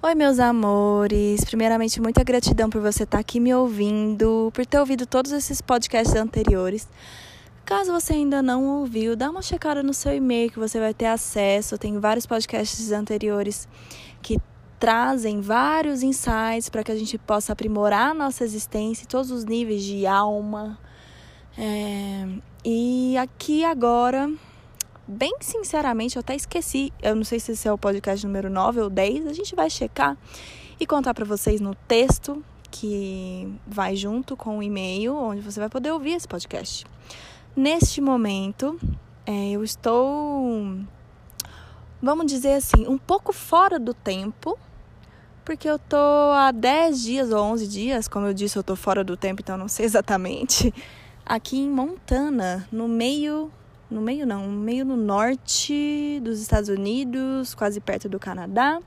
Oi, meus amores. Primeiramente, muita gratidão por você estar aqui me ouvindo, por ter ouvido todos esses podcasts anteriores. Caso você ainda não ouviu, dá uma checada no seu e-mail que você vai ter acesso. Tem vários podcasts anteriores que trazem vários insights para que a gente possa aprimorar a nossa existência em todos os níveis de alma. É... E aqui agora bem sinceramente, eu até esqueci. Eu não sei se esse é o podcast número 9 ou 10. A gente vai checar e contar para vocês no texto que vai junto com o e-mail, onde você vai poder ouvir esse podcast. Neste momento, é, eu estou, vamos dizer assim, um pouco fora do tempo, porque eu tô há 10 dias ou 11 dias, como eu disse, eu tô fora do tempo, então não sei exatamente, aqui em Montana, no meio no meio não, meio no norte dos Estados Unidos, quase perto do Canadá.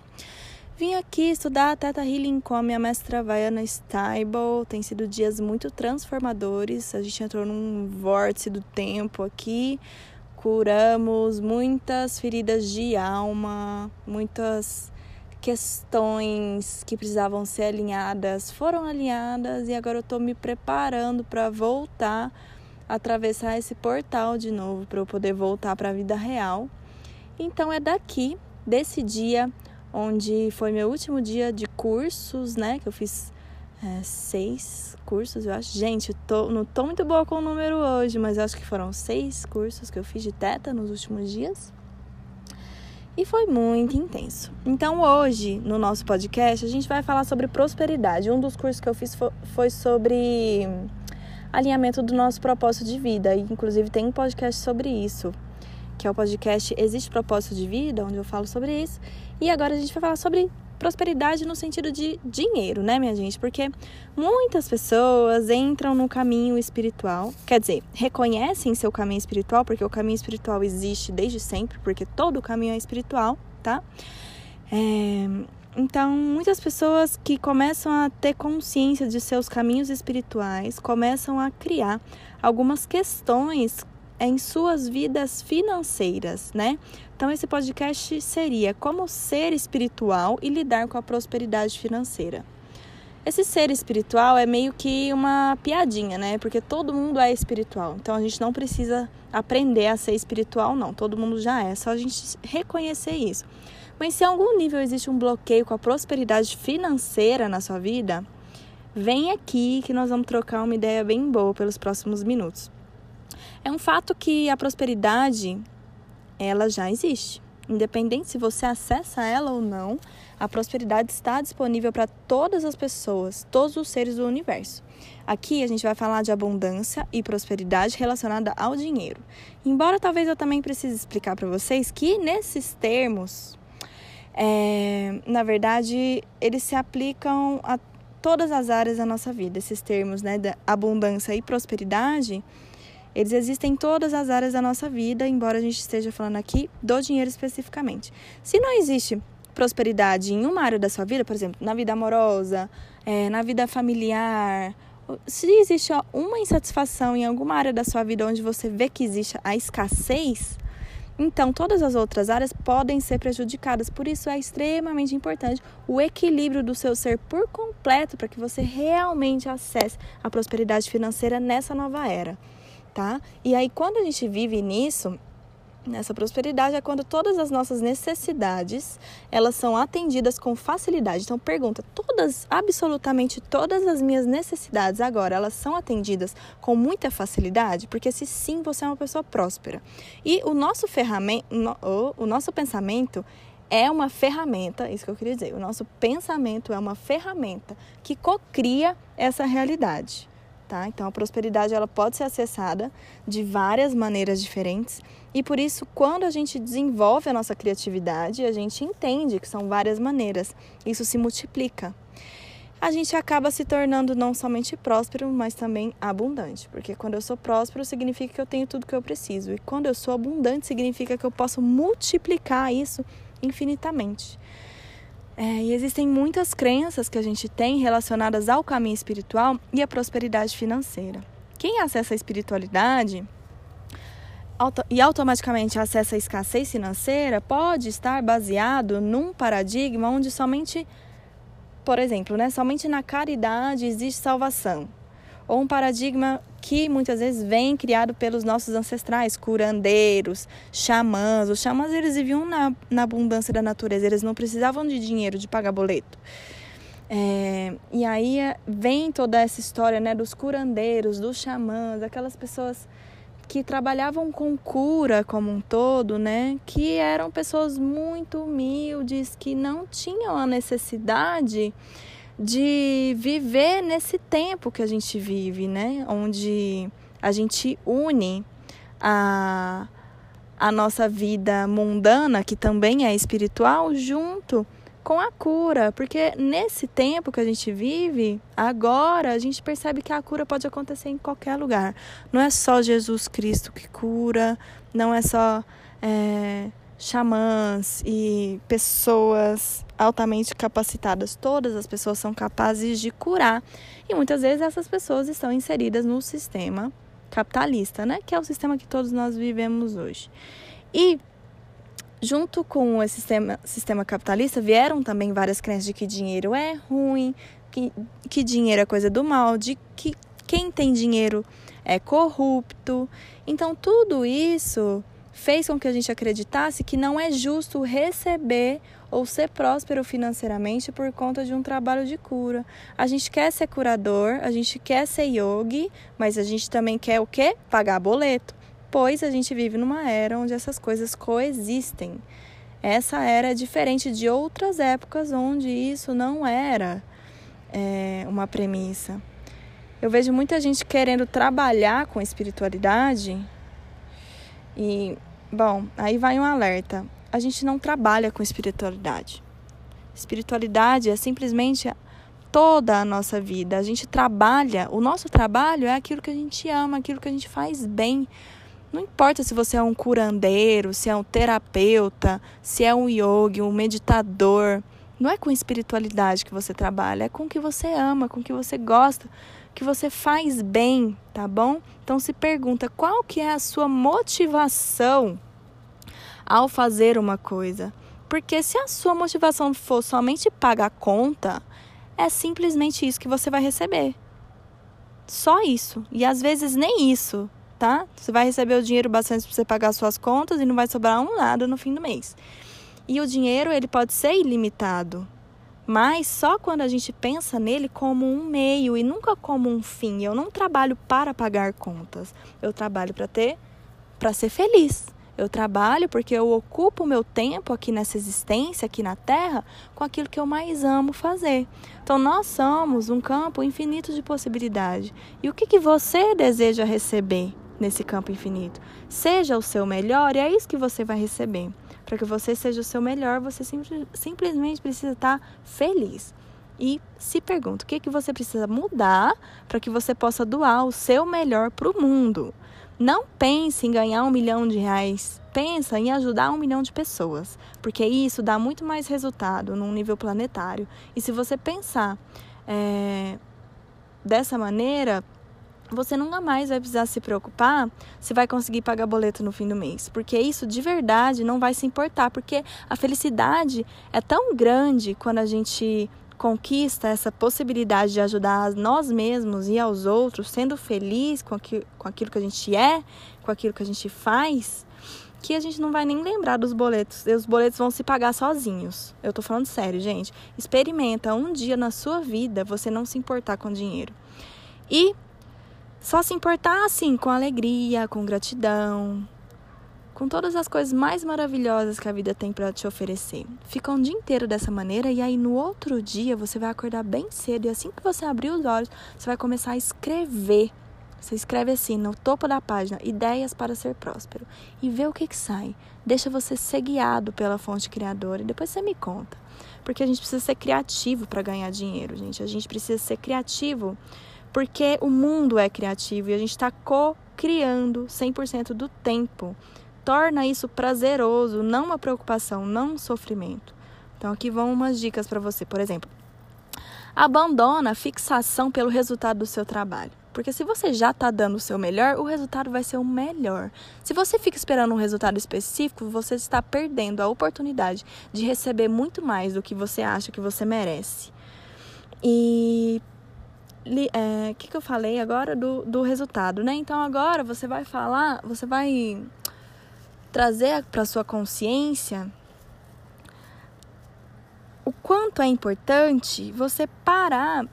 Vim aqui estudar Teta Healing com a minha mestra Vaiana Stable. Tem sido dias muito transformadores. A gente entrou num vórtice do tempo aqui. Curamos muitas feridas de alma, muitas questões que precisavam ser alinhadas foram alinhadas e agora eu estou me preparando para voltar atravessar esse portal de novo para eu poder voltar para a vida real. Então é daqui, desse dia, onde foi meu último dia de cursos, né? Que eu fiz é, seis cursos, eu acho. Gente, tô, não tô muito boa com o número hoje, mas acho que foram seis cursos que eu fiz de teta nos últimos dias. E foi muito intenso. Então, hoje, no nosso podcast, a gente vai falar sobre prosperidade. Um dos cursos que eu fiz foi sobre alinhamento do nosso propósito de vida. E, inclusive, tem um podcast sobre isso, que é o podcast Existe Propósito de Vida, onde eu falo sobre isso. E agora a gente vai falar sobre prosperidade no sentido de dinheiro, né, minha gente? Porque muitas pessoas entram no caminho espiritual, quer dizer, reconhecem seu caminho espiritual, porque o caminho espiritual existe desde sempre, porque todo caminho é espiritual, tá? É, então, muitas pessoas que começam a ter consciência de seus caminhos espirituais começam a criar algumas questões em suas vidas financeiras, né? Então, esse podcast seria como ser espiritual e lidar com a prosperidade financeira. Esse ser espiritual é meio que uma piadinha, né? Porque todo mundo é espiritual. Então a gente não precisa aprender a ser espiritual, não. Todo mundo já é. Só a gente reconhecer isso. Mas se em algum nível existe um bloqueio com a prosperidade financeira na sua vida, vem aqui que nós vamos trocar uma ideia bem boa pelos próximos minutos. É um fato que a prosperidade ela já existe. Independente se você acessa ela ou não, a prosperidade está disponível para todas as pessoas, todos os seres do universo. Aqui a gente vai falar de abundância e prosperidade relacionada ao dinheiro. Embora talvez eu também precise explicar para vocês que nesses termos é, na verdade, eles se aplicam a todas as áreas da nossa vida. Esses termos, né, da abundância e prosperidade, eles existem em todas as áreas da nossa vida, embora a gente esteja falando aqui do dinheiro especificamente. Se não existe prosperidade em uma área da sua vida, por exemplo, na vida amorosa, é, na vida familiar, se existe uma insatisfação em alguma área da sua vida onde você vê que existe a escassez, então, todas as outras áreas podem ser prejudicadas, por isso é extremamente importante o equilíbrio do seu ser por completo para que você realmente acesse a prosperidade financeira nessa nova era, tá? E aí, quando a gente vive nisso, Nessa prosperidade é quando todas as nossas necessidades, elas são atendidas com facilidade. Então pergunta, todas, absolutamente todas as minhas necessidades agora, elas são atendidas com muita facilidade? Porque se sim, você é uma pessoa próspera. E o nosso ferramenta, o nosso pensamento é uma ferramenta, isso que eu queria dizer. O nosso pensamento é uma ferramenta que cocria essa realidade tá? Então a prosperidade ela pode ser acessada de várias maneiras diferentes e por isso quando a gente desenvolve a nossa criatividade, a gente entende que são várias maneiras. Isso se multiplica. A gente acaba se tornando não somente próspero, mas também abundante, porque quando eu sou próspero significa que eu tenho tudo que eu preciso e quando eu sou abundante significa que eu posso multiplicar isso infinitamente. É, e existem muitas crenças que a gente tem relacionadas ao caminho espiritual e à prosperidade financeira. Quem acessa a espiritualidade e automaticamente acessa a escassez financeira pode estar baseado num paradigma onde somente, por exemplo, né, somente na caridade existe salvação. Ou um paradigma que muitas vezes vem criado pelos nossos ancestrais, curandeiros, xamãs. Os xamãs eles viviam na, na abundância da natureza, eles não precisavam de dinheiro, de pagar boleto. É, e aí é, vem toda essa história né, dos curandeiros, dos xamãs, aquelas pessoas que trabalhavam com cura como um todo, né? Que eram pessoas muito humildes, que não tinham a necessidade de viver nesse tempo que a gente vive, né? Onde a gente une a, a nossa vida mundana, que também é espiritual, junto com a cura, porque nesse tempo que a gente vive, agora a gente percebe que a cura pode acontecer em qualquer lugar. Não é só Jesus Cristo que cura, não é só é, xamãs e pessoas altamente capacitadas. Todas as pessoas são capazes de curar e muitas vezes essas pessoas estão inseridas no sistema capitalista, né? Que é o sistema que todos nós vivemos hoje. E junto com esse sistema, sistema capitalista, vieram também várias crenças de que dinheiro é ruim, que, que dinheiro é coisa do mal, de que quem tem dinheiro é corrupto. Então, tudo isso fez com que a gente acreditasse que não é justo receber ou ser próspero financeiramente por conta de um trabalho de cura. A gente quer ser curador, a gente quer ser yogi, mas a gente também quer o quê? Pagar boleto pois a gente vive numa era onde essas coisas coexistem. Essa era é diferente de outras épocas onde isso não era é, uma premissa. Eu vejo muita gente querendo trabalhar com espiritualidade e, bom, aí vai um alerta. A gente não trabalha com espiritualidade. Espiritualidade é simplesmente toda a nossa vida. A gente trabalha, o nosso trabalho é aquilo que a gente ama, aquilo que a gente faz bem. Não importa se você é um curandeiro, se é um terapeuta, se é um yogi, um meditador. Não é com espiritualidade que você trabalha, é com o que você ama, com o que você gosta, que você faz bem, tá bom? Então se pergunta qual que é a sua motivação ao fazer uma coisa. Porque se a sua motivação for somente pagar conta, é simplesmente isso que você vai receber. Só isso. E às vezes nem isso tá? Você vai receber o dinheiro bastante para você pagar suas contas e não vai sobrar um nada no fim do mês. E o dinheiro, ele pode ser ilimitado, mas só quando a gente pensa nele como um meio e nunca como um fim. Eu não trabalho para pagar contas. Eu trabalho para ter para ser feliz. Eu trabalho porque eu ocupo o meu tempo aqui nessa existência, aqui na Terra, com aquilo que eu mais amo fazer. Então, nós somos um campo infinito de possibilidade. E o que, que você deseja receber? Nesse campo infinito. Seja o seu melhor e é isso que você vai receber. Para que você seja o seu melhor, você simplesmente precisa estar feliz. E se pergunta o que, que você precisa mudar para que você possa doar o seu melhor para o mundo. Não pense em ganhar um milhão de reais. Pensa em ajudar um milhão de pessoas, porque isso dá muito mais resultado num nível planetário. E se você pensar é, dessa maneira, você nunca mais vai precisar se preocupar se vai conseguir pagar boleto no fim do mês, porque isso de verdade não vai se importar, porque a felicidade é tão grande quando a gente conquista essa possibilidade de ajudar a nós mesmos e aos outros, sendo feliz com aquilo, com aquilo que a gente é, com aquilo que a gente faz, que a gente não vai nem lembrar dos boletos. E os boletos vão se pagar sozinhos. Eu tô falando sério, gente. Experimenta um dia na sua vida você não se importar com dinheiro. E só se importar assim, com alegria, com gratidão, com todas as coisas mais maravilhosas que a vida tem para te oferecer. Fica um dia inteiro dessa maneira e aí no outro dia você vai acordar bem cedo e assim que você abrir os olhos, você vai começar a escrever. Você escreve assim no topo da página, ideias para ser próspero e vê o que que sai. Deixa você ser guiado pela fonte criadora e depois você me conta. Porque a gente precisa ser criativo para ganhar dinheiro, gente. A gente precisa ser criativo porque o mundo é criativo e a gente está co-criando 100% do tempo. Torna isso prazeroso, não uma preocupação, não um sofrimento. Então, aqui vão umas dicas para você. Por exemplo, abandona a fixação pelo resultado do seu trabalho. Porque se você já está dando o seu melhor, o resultado vai ser o melhor. Se você fica esperando um resultado específico, você está perdendo a oportunidade de receber muito mais do que você acha que você merece. E é, que, que eu falei agora do, do resultado, né? Então agora você vai falar, você vai trazer para sua consciência o quanto é importante você parar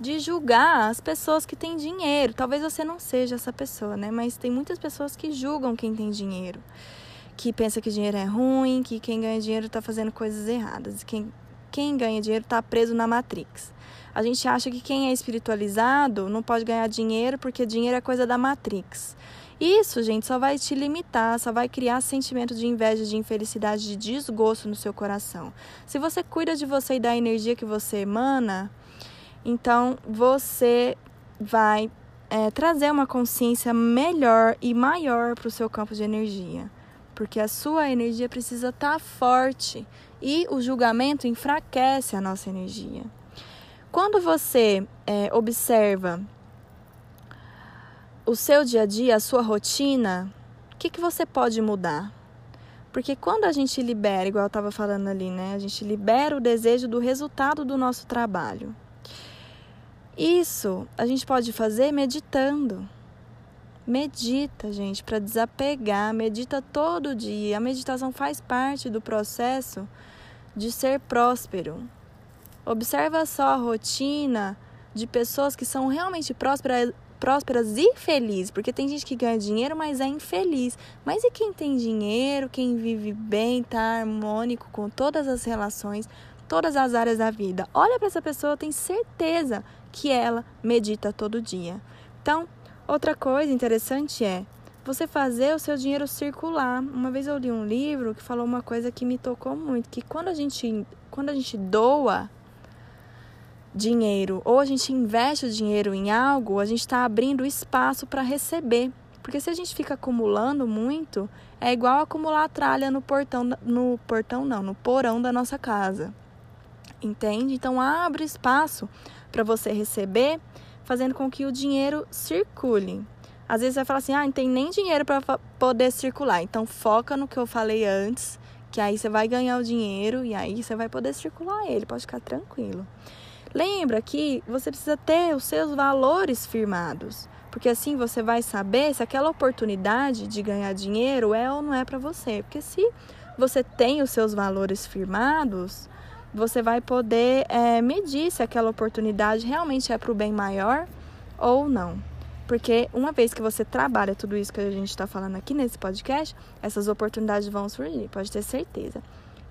de julgar as pessoas que têm dinheiro. Talvez você não seja essa pessoa, né? Mas tem muitas pessoas que julgam quem tem dinheiro, que pensa que dinheiro é ruim, que quem ganha dinheiro está fazendo coisas erradas, quem quem ganha dinheiro está preso na Matrix. A gente acha que quem é espiritualizado não pode ganhar dinheiro porque dinheiro é coisa da Matrix. Isso, gente, só vai te limitar, só vai criar sentimento de inveja, de infelicidade, de desgosto no seu coração. Se você cuida de você e da energia que você emana, então você vai é, trazer uma consciência melhor e maior para o seu campo de energia. Porque a sua energia precisa estar tá forte e o julgamento enfraquece a nossa energia. Quando você é, observa o seu dia a dia, a sua rotina, o que, que você pode mudar? Porque quando a gente libera, igual eu estava falando ali, né? A gente libera o desejo do resultado do nosso trabalho. Isso a gente pode fazer meditando. Medita, gente, para desapegar. Medita todo dia. A meditação faz parte do processo de ser próspero. Observa só a rotina de pessoas que são realmente prósperas, prósperas e felizes, porque tem gente que ganha dinheiro, mas é infeliz. Mas e quem tem dinheiro, quem vive bem, tá harmônico com todas as relações, todas as áreas da vida? Olha para essa pessoa, tem certeza que ela medita todo dia. Então, outra coisa interessante é você fazer o seu dinheiro circular. Uma vez eu li um livro que falou uma coisa que me tocou muito, que quando a gente, quando a gente doa dinheiro ou a gente investe o dinheiro em algo, a gente está abrindo espaço para receber. Porque se a gente fica acumulando muito, é igual acumular tralha no portão, no portão não, no porão da nossa casa. Entende? Então abre espaço para você receber, fazendo com que o dinheiro circule. Às vezes você vai falar assim: ah, não tem nem dinheiro para poder circular. Então foca no que eu falei antes, que aí você vai ganhar o dinheiro e aí você vai poder circular ele, pode ficar tranquilo. Lembra que você precisa ter os seus valores firmados, porque assim você vai saber se aquela oportunidade de ganhar dinheiro é ou não é para você. Porque se você tem os seus valores firmados, você vai poder é, medir se aquela oportunidade realmente é para o bem maior ou não. Porque uma vez que você trabalha tudo isso que a gente está falando aqui nesse podcast, essas oportunidades vão surgir, pode ter certeza.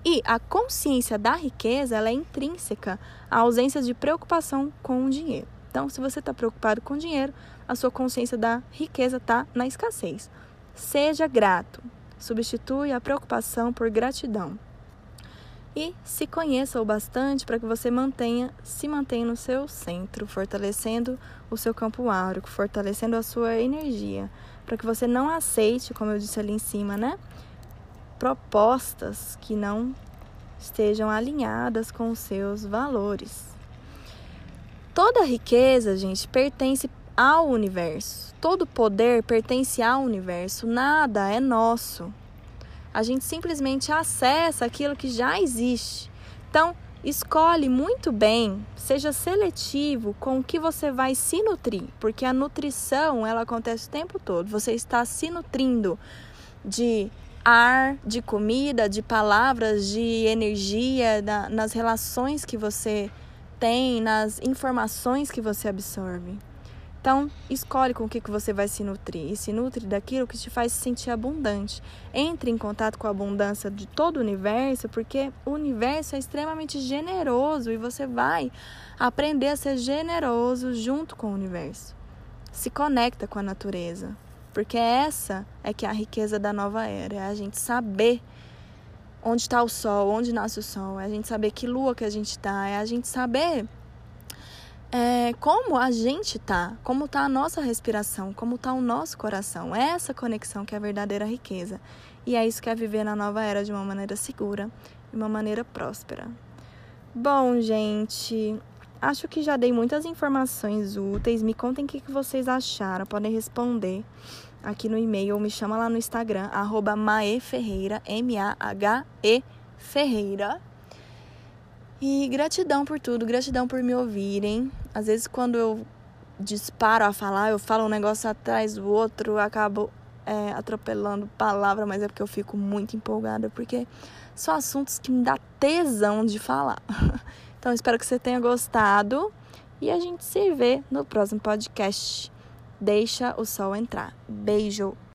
E a consciência da riqueza ela é intrínseca à ausência de preocupação com o dinheiro. Então, se você está preocupado com o dinheiro, a sua consciência da riqueza está na escassez. Seja grato. Substitui a preocupação por gratidão e se conheça o bastante para que você mantenha, se mantenha no seu centro, fortalecendo o seu campo áurico, fortalecendo a sua energia, para que você não aceite, como eu disse ali em cima, né, propostas que não estejam alinhadas com os seus valores. Toda riqueza, gente, pertence ao universo. Todo poder pertence ao universo. Nada é nosso a gente simplesmente acessa aquilo que já existe. Então, escolhe muito bem, seja seletivo com o que você vai se nutrir, porque a nutrição ela acontece o tempo todo. Você está se nutrindo de ar, de comida, de palavras, de energia, da, nas relações que você tem, nas informações que você absorve. Então, escolhe com o que, que você vai se nutrir e se nutre daquilo que te faz se sentir abundante. Entre em contato com a abundância de todo o universo, porque o universo é extremamente generoso e você vai aprender a ser generoso junto com o universo. Se conecta com a natureza, porque essa é que é a riqueza da nova era, é a gente saber onde está o sol, onde nasce o sol, é a gente saber que lua que a gente está, é a gente saber é, como a gente tá, como tá a nossa respiração, como tá o nosso coração. É essa conexão que é a verdadeira riqueza. E é isso que é viver na nova era de uma maneira segura, de uma maneira próspera. Bom, gente, acho que já dei muitas informações úteis. Me contem o que vocês acharam. Podem responder aqui no e-mail ou me chama lá no Instagram, arroba maeferreira, M-A-H-E Ferreira. E gratidão por tudo, gratidão por me ouvirem. Às vezes quando eu disparo a falar, eu falo um negócio atrás do outro, acabo é, atropelando palavra, mas é porque eu fico muito empolgada, porque são assuntos que me dá tesão de falar. Então espero que você tenha gostado e a gente se vê no próximo podcast. Deixa o sol entrar. Beijo!